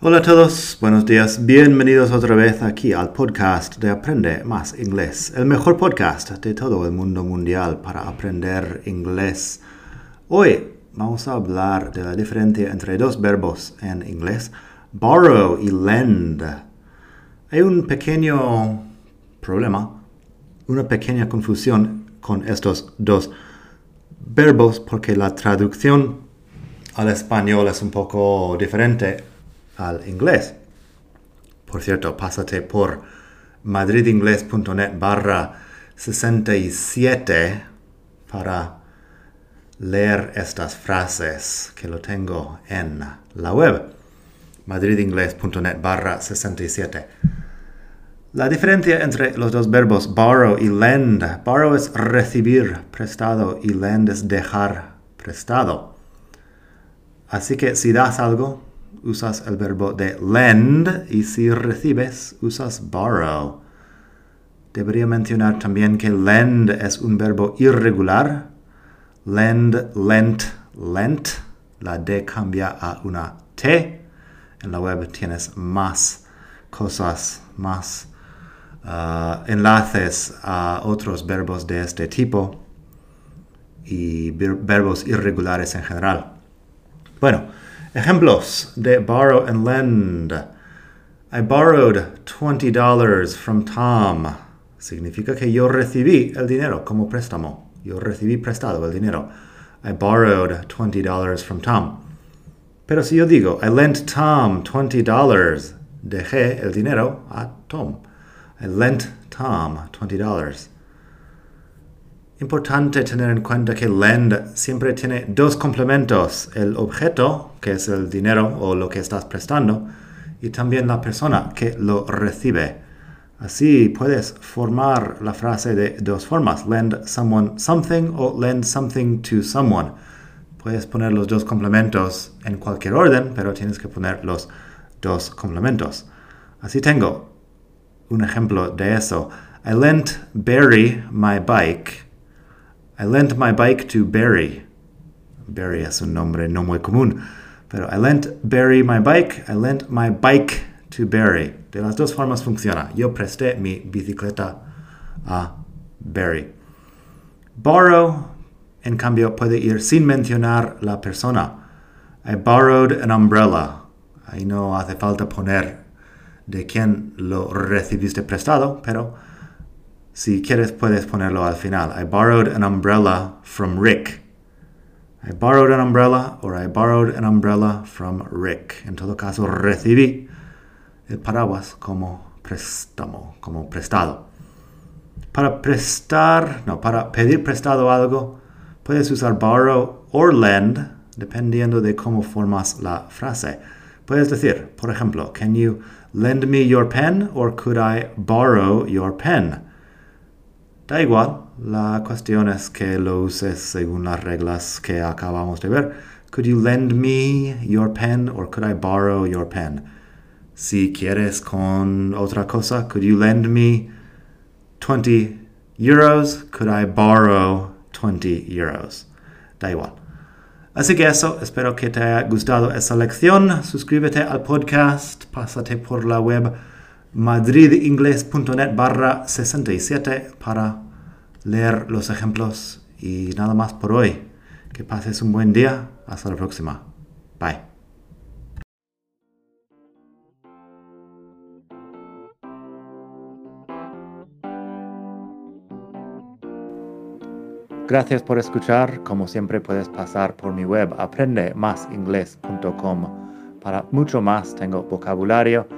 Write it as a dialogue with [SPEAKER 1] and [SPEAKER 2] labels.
[SPEAKER 1] Hola a todos, buenos días, bienvenidos otra vez aquí al podcast de Aprende Más Inglés, el mejor podcast de todo el mundo mundial para aprender inglés. Hoy vamos a hablar de la diferencia entre dos verbos en inglés, borrow y lend. Hay un pequeño problema, una pequeña confusión con estos dos verbos porque la traducción al español es un poco diferente al inglés. Por cierto, pásate por madridingles.net barra 67 para leer estas frases que lo tengo en la web. madridingles.net barra 67. La diferencia entre los dos verbos borrow y lend. Borrow es recibir prestado y lend es dejar prestado. Así que si das algo, usas el verbo de lend y si recibes usas borrow. Debería mencionar también que lend es un verbo irregular. Lend, lent, lent. La D cambia a una T. En la web tienes más cosas, más uh, enlaces a otros verbos de este tipo y verbos irregulares en general. Bueno, Ejemplos de borrow and lend. I borrowed $20 from Tom. Significa que yo recibí el dinero como préstamo. Yo recibí prestado el dinero. I borrowed $20 from Tom. Pero si yo digo, I lent Tom $20, dejé el dinero a Tom. I lent Tom $20. Importante tener en cuenta que lend siempre tiene dos complementos, el objeto, que es el dinero o lo que estás prestando, y también la persona que lo recibe. Así puedes formar la frase de dos formas, lend someone something o lend something to someone. Puedes poner los dos complementos en cualquier orden, pero tienes que poner los dos complementos. Así tengo un ejemplo de eso. I lent Barry my bike I lent my bike to Barry. Barry es un nombre no muy común. Pero I lent Barry my bike. I lent my bike to Barry. De las dos formas funciona. Yo presté mi bicicleta a Barry. Borrow, en cambio, puede ir sin mencionar la persona. I borrowed an umbrella. Ahí no hace falta poner de quién lo recibiste prestado, pero si quieres puedes ponerlo al final. I borrowed an umbrella from Rick. I borrowed an umbrella or I borrowed an umbrella from Rick. En todo caso, recibí el paraguas como préstamo, como prestado. Para prestar, no, para pedir prestado algo, puedes usar borrow or lend, dependiendo de cómo formas la frase. Puedes decir, por ejemplo, can you lend me your pen or could I borrow your pen? Da igual, la cuestión es que lo uses según las reglas que acabamos de ver. Could you lend me your pen or could I borrow your pen? Si quieres con otra cosa, could you lend me 20 euros? Could I borrow 20 euros? Da igual. Así que eso, espero que te haya gustado esa lección. Suscríbete al podcast, pásate por la web madridingles.net barra 67 para leer los ejemplos y nada más por hoy. Que pases un buen día. Hasta la próxima. Bye. Gracias por escuchar. Como siempre puedes pasar por mi web. Para mucho más tengo vocabulario